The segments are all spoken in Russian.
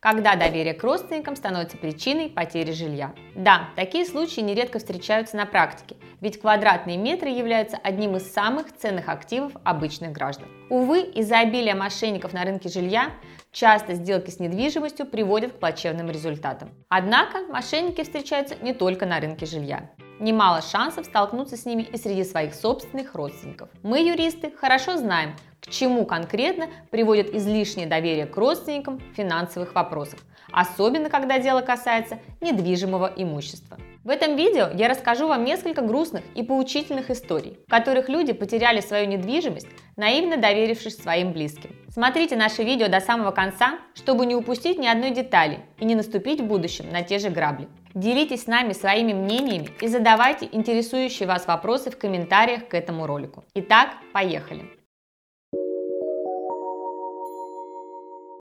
Когда доверие к родственникам становится причиной потери жилья. Да, такие случаи нередко встречаются на практике, ведь квадратные метры являются одним из самых ценных активов обычных граждан. Увы, из-за обилия мошенников на рынке жилья часто сделки с недвижимостью приводят к плачевным результатам. Однако мошенники встречаются не только на рынке жилья. Немало шансов столкнуться с ними и среди своих собственных родственников. Мы, юристы, хорошо знаем, чему конкретно приводит излишнее доверие к родственникам в финансовых вопросах, особенно когда дело касается недвижимого имущества. В этом видео я расскажу вам несколько грустных и поучительных историй, в которых люди потеряли свою недвижимость, наивно доверившись своим близким. Смотрите наше видео до самого конца, чтобы не упустить ни одной детали и не наступить в будущем на те же грабли. Делитесь с нами своими мнениями и задавайте интересующие вас вопросы в комментариях к этому ролику. Итак, поехали!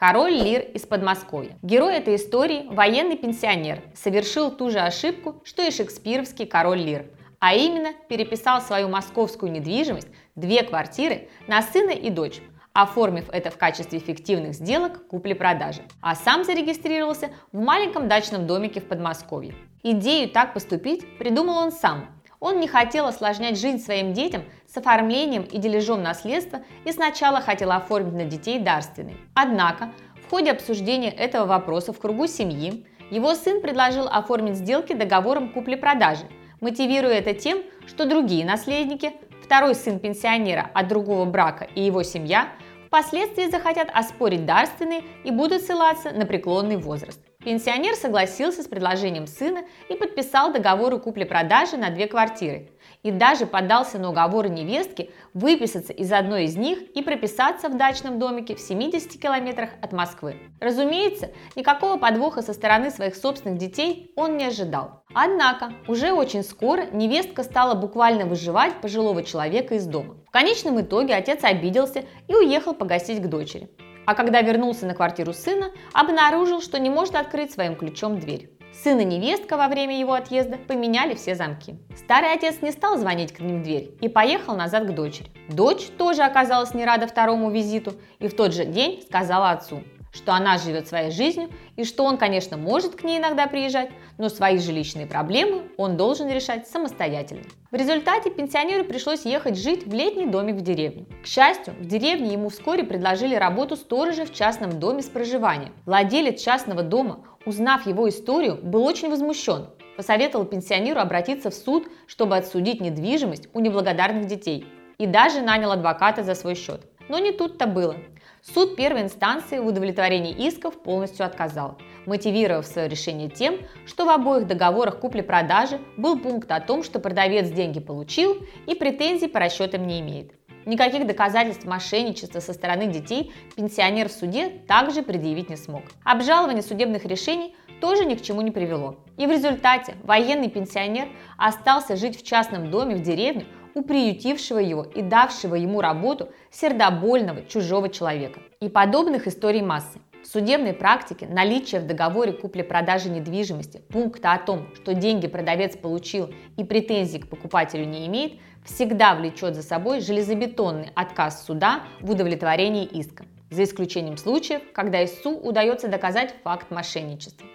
Король Лир из Подмосковья. Герой этой истории – военный пенсионер, совершил ту же ошибку, что и шекспировский король Лир, а именно переписал свою московскую недвижимость, две квартиры, на сына и дочь, оформив это в качестве фиктивных сделок купли-продажи, а сам зарегистрировался в маленьком дачном домике в Подмосковье. Идею так поступить придумал он сам. Он не хотел осложнять жизнь своим детям с оформлением и дележом наследства и сначала хотел оформить на детей дарственный. Однако, в ходе обсуждения этого вопроса в кругу семьи, его сын предложил оформить сделки договором купли-продажи, мотивируя это тем, что другие наследники, второй сын пенсионера от другого брака и его семья впоследствии захотят оспорить дарственные и будут ссылаться на преклонный возраст. Пенсионер согласился с предложением сына и подписал договор о купле-продаже на две квартиры. И даже подался на уговоры невестки выписаться из одной из них и прописаться в дачном домике в 70 километрах от Москвы. Разумеется, никакого подвоха со стороны своих собственных детей он не ожидал. Однако, уже очень скоро невестка стала буквально выживать пожилого человека из дома. В конечном итоге отец обиделся и уехал погасить к дочери а когда вернулся на квартиру сына, обнаружил, что не может открыть своим ключом дверь. Сын и невестка во время его отъезда поменяли все замки. Старый отец не стал звонить к ним в дверь и поехал назад к дочери. Дочь тоже оказалась не рада второму визиту и в тот же день сказала отцу, что она живет своей жизнью и что он, конечно, может к ней иногда приезжать, но свои жилищные проблемы он должен решать самостоятельно. В результате пенсионеру пришлось ехать жить в летний домик в деревне. К счастью, в деревне ему вскоре предложили работу сторожа в частном доме с проживанием. Владелец частного дома, узнав его историю, был очень возмущен. Посоветовал пенсионеру обратиться в суд, чтобы отсудить недвижимость у неблагодарных детей. И даже нанял адвоката за свой счет. Но не тут-то было. Суд первой инстанции в удовлетворении исков полностью отказал, мотивировав свое решение тем, что в обоих договорах купли-продажи был пункт о том, что продавец деньги получил и претензий по расчетам не имеет. Никаких доказательств мошенничества со стороны детей пенсионер в суде также предъявить не смог. Обжалование судебных решений тоже ни к чему не привело. И в результате военный пенсионер остался жить в частном доме в деревне у приютившего его и давшего ему работу сердобольного чужого человека. И подобных историй массы. В судебной практике наличие в договоре купли-продажи недвижимости пункта о том, что деньги продавец получил и претензий к покупателю не имеет, всегда влечет за собой железобетонный отказ суда в удовлетворении иска, за исключением случаев, когда истцу удается доказать факт мошенничества.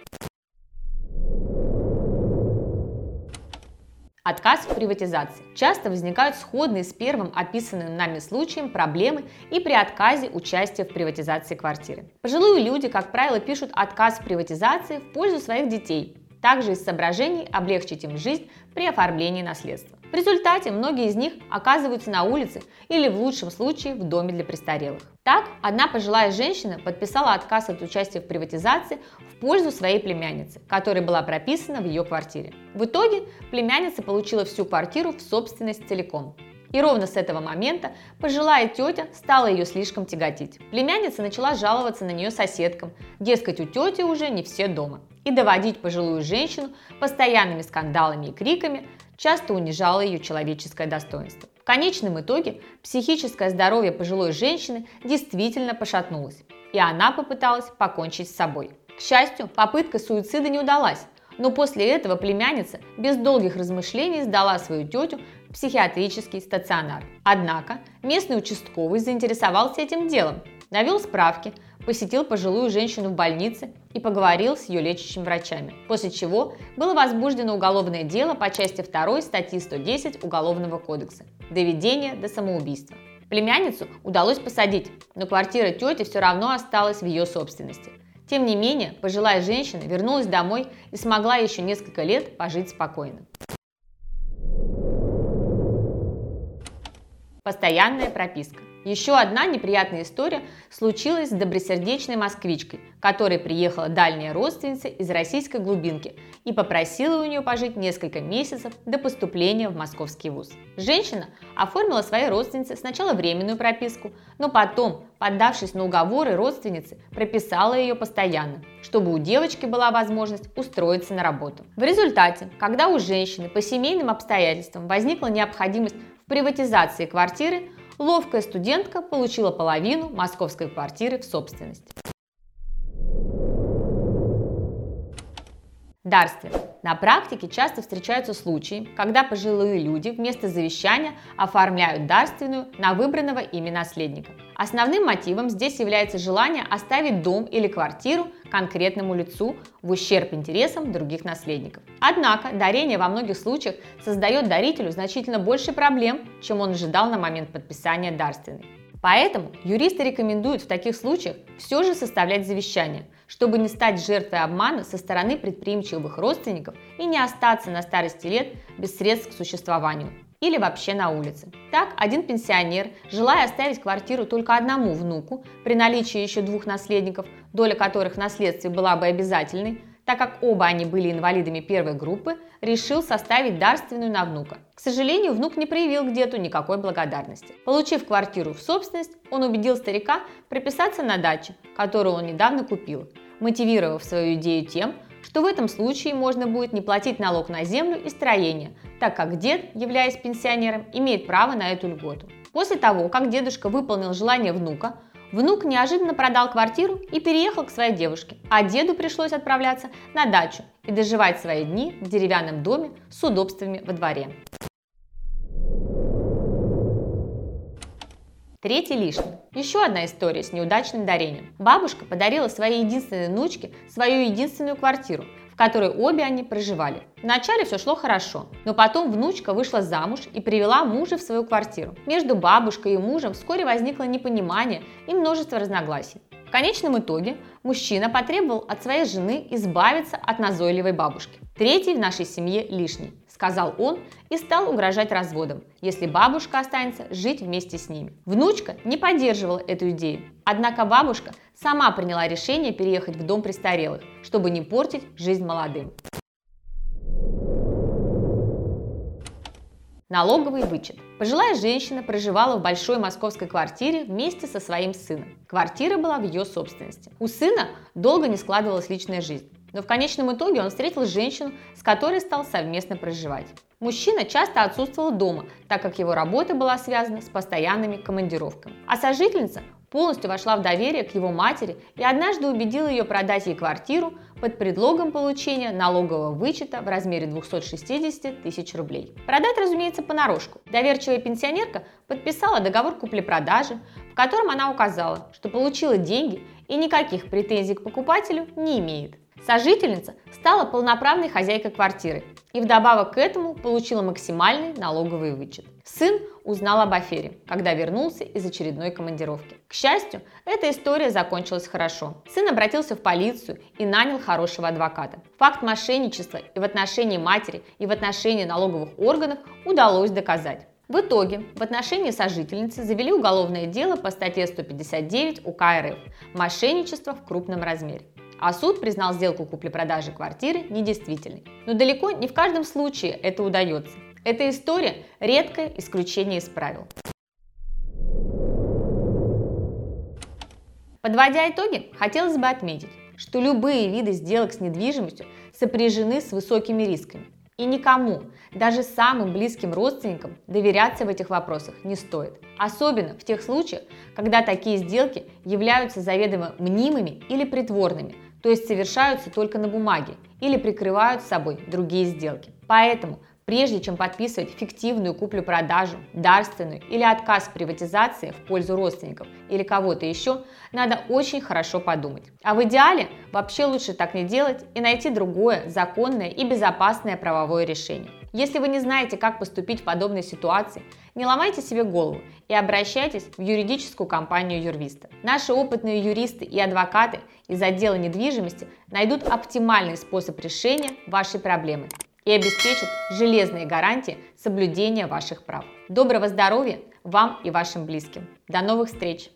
Отказ в приватизации. Часто возникают сходные с первым описанным нами случаем проблемы и при отказе участия в приватизации квартиры. Пожилые люди, как правило, пишут отказ в приватизации в пользу своих детей, также из соображений облегчить им жизнь при оформлении наследства. В результате многие из них оказываются на улице или в лучшем случае в доме для престарелых. Так, одна пожилая женщина подписала отказ от участия в приватизации в пользу своей племянницы, которая была прописана в ее квартире. В итоге племянница получила всю квартиру в собственность целиком. И ровно с этого момента пожилая тетя стала ее слишком тяготить. Племянница начала жаловаться на нее соседкам, дескать, у тети уже не все дома. И доводить пожилую женщину постоянными скандалами и криками часто унижало ее человеческое достоинство конечном итоге психическое здоровье пожилой женщины действительно пошатнулось, и она попыталась покончить с собой. К счастью, попытка суицида не удалась, но после этого племянница без долгих размышлений сдала свою тетю в психиатрический стационар. Однако местный участковый заинтересовался этим делом, навел справки, посетил пожилую женщину в больнице и поговорил с ее лечащими врачами, после чего было возбуждено уголовное дело по части 2 статьи 110 Уголовного кодекса – доведение до самоубийства. Племянницу удалось посадить, но квартира тети все равно осталась в ее собственности. Тем не менее, пожилая женщина вернулась домой и смогла еще несколько лет пожить спокойно. Постоянная прописка. Еще одна неприятная история случилась с добросердечной москвичкой, которой приехала дальняя родственница из российской глубинки и попросила у нее пожить несколько месяцев до поступления в московский вуз. Женщина оформила своей родственнице сначала временную прописку, но потом, поддавшись на уговоры родственницы, прописала ее постоянно, чтобы у девочки была возможность устроиться на работу. В результате, когда у женщины по семейным обстоятельствам возникла необходимость приватизации квартиры, ловкая студентка получила половину московской квартиры в собственность. Дарствие. На практике часто встречаются случаи, когда пожилые люди вместо завещания оформляют дарственную на выбранного ими наследника. Основным мотивом здесь является желание оставить дом или квартиру конкретному лицу в ущерб интересам других наследников. Однако дарение во многих случаях создает дарителю значительно больше проблем, чем он ожидал на момент подписания дарственной. Поэтому юристы рекомендуют в таких случаях все же составлять завещание, чтобы не стать жертвой обмана со стороны предприимчивых родственников и не остаться на старости лет без средств к существованию или вообще на улице. Так, один пенсионер, желая оставить квартиру только одному внуку, при наличии еще двух наследников, доля которых в наследстве была бы обязательной, так как оба они были инвалидами первой группы, решил составить дарственную на внука. К сожалению, внук не проявил к деду никакой благодарности. Получив квартиру в собственность, он убедил старика прописаться на даче, которую он недавно купил, мотивировав свою идею тем, что в этом случае можно будет не платить налог на землю и строение, так как дед, являясь пенсионером, имеет право на эту льготу. После того, как дедушка выполнил желание внука, Внук неожиданно продал квартиру и переехал к своей девушке, а деду пришлось отправляться на дачу и доживать свои дни в деревянном доме с удобствами во дворе. Третий лишний. Еще одна история с неудачным дарением. Бабушка подарила своей единственной внучке свою единственную квартиру, в которой обе они проживали. Вначале все шло хорошо, но потом внучка вышла замуж и привела мужа в свою квартиру. Между бабушкой и мужем вскоре возникло непонимание и множество разногласий. Конечном итоге мужчина потребовал от своей жены избавиться от назойливой бабушки. Третий в нашей семье лишний сказал он и стал угрожать разводом, если бабушка останется жить вместе с ними. Внучка не поддерживала эту идею, однако бабушка сама приняла решение переехать в дом престарелых, чтобы не портить жизнь молодым. Налоговый вычет. Пожилая женщина проживала в большой московской квартире вместе со своим сыном. Квартира была в ее собственности. У сына долго не складывалась личная жизнь. Но в конечном итоге он встретил женщину, с которой стал совместно проживать. Мужчина часто отсутствовал дома, так как его работа была связана с постоянными командировками. А сожительница полностью вошла в доверие к его матери и однажды убедила ее продать ей квартиру под предлогом получения налогового вычета в размере 260 тысяч рублей. Продать, разумеется, понарошку. Доверчивая пенсионерка подписала договор купли-продажи, в котором она указала, что получила деньги и никаких претензий к покупателю не имеет. Сожительница стала полноправной хозяйкой квартиры и вдобавок к этому получила максимальный налоговый вычет. Сын узнал об афере, когда вернулся из очередной командировки. К счастью, эта история закончилась хорошо. Сын обратился в полицию и нанял хорошего адвоката. Факт мошенничества и в отношении матери, и в отношении налоговых органов удалось доказать. В итоге в отношении сожительницы завели уголовное дело по статье 159 УК РФ «Мошенничество в крупном размере» а суд признал сделку купли-продажи квартиры недействительной. Но далеко не в каждом случае это удается. Эта история – редкое исключение из правил. Подводя итоги, хотелось бы отметить, что любые виды сделок с недвижимостью сопряжены с высокими рисками. И никому, даже самым близким родственникам, доверяться в этих вопросах не стоит. Особенно в тех случаях, когда такие сделки являются заведомо мнимыми или притворными, то есть совершаются только на бумаге или прикрывают собой другие сделки. Поэтому Прежде чем подписывать фиктивную куплю-продажу, дарственную или отказ в приватизации в пользу родственников или кого-то еще, надо очень хорошо подумать. А в идеале вообще лучше так не делать и найти другое, законное и безопасное правовое решение. Если вы не знаете, как поступить в подобной ситуации, не ломайте себе голову и обращайтесь в юридическую компанию Юрвиста. Наши опытные юристы и адвокаты из отдела недвижимости найдут оптимальный способ решения вашей проблемы и обеспечат железные гарантии соблюдения ваших прав. Доброго здоровья вам и вашим близким. До новых встреч!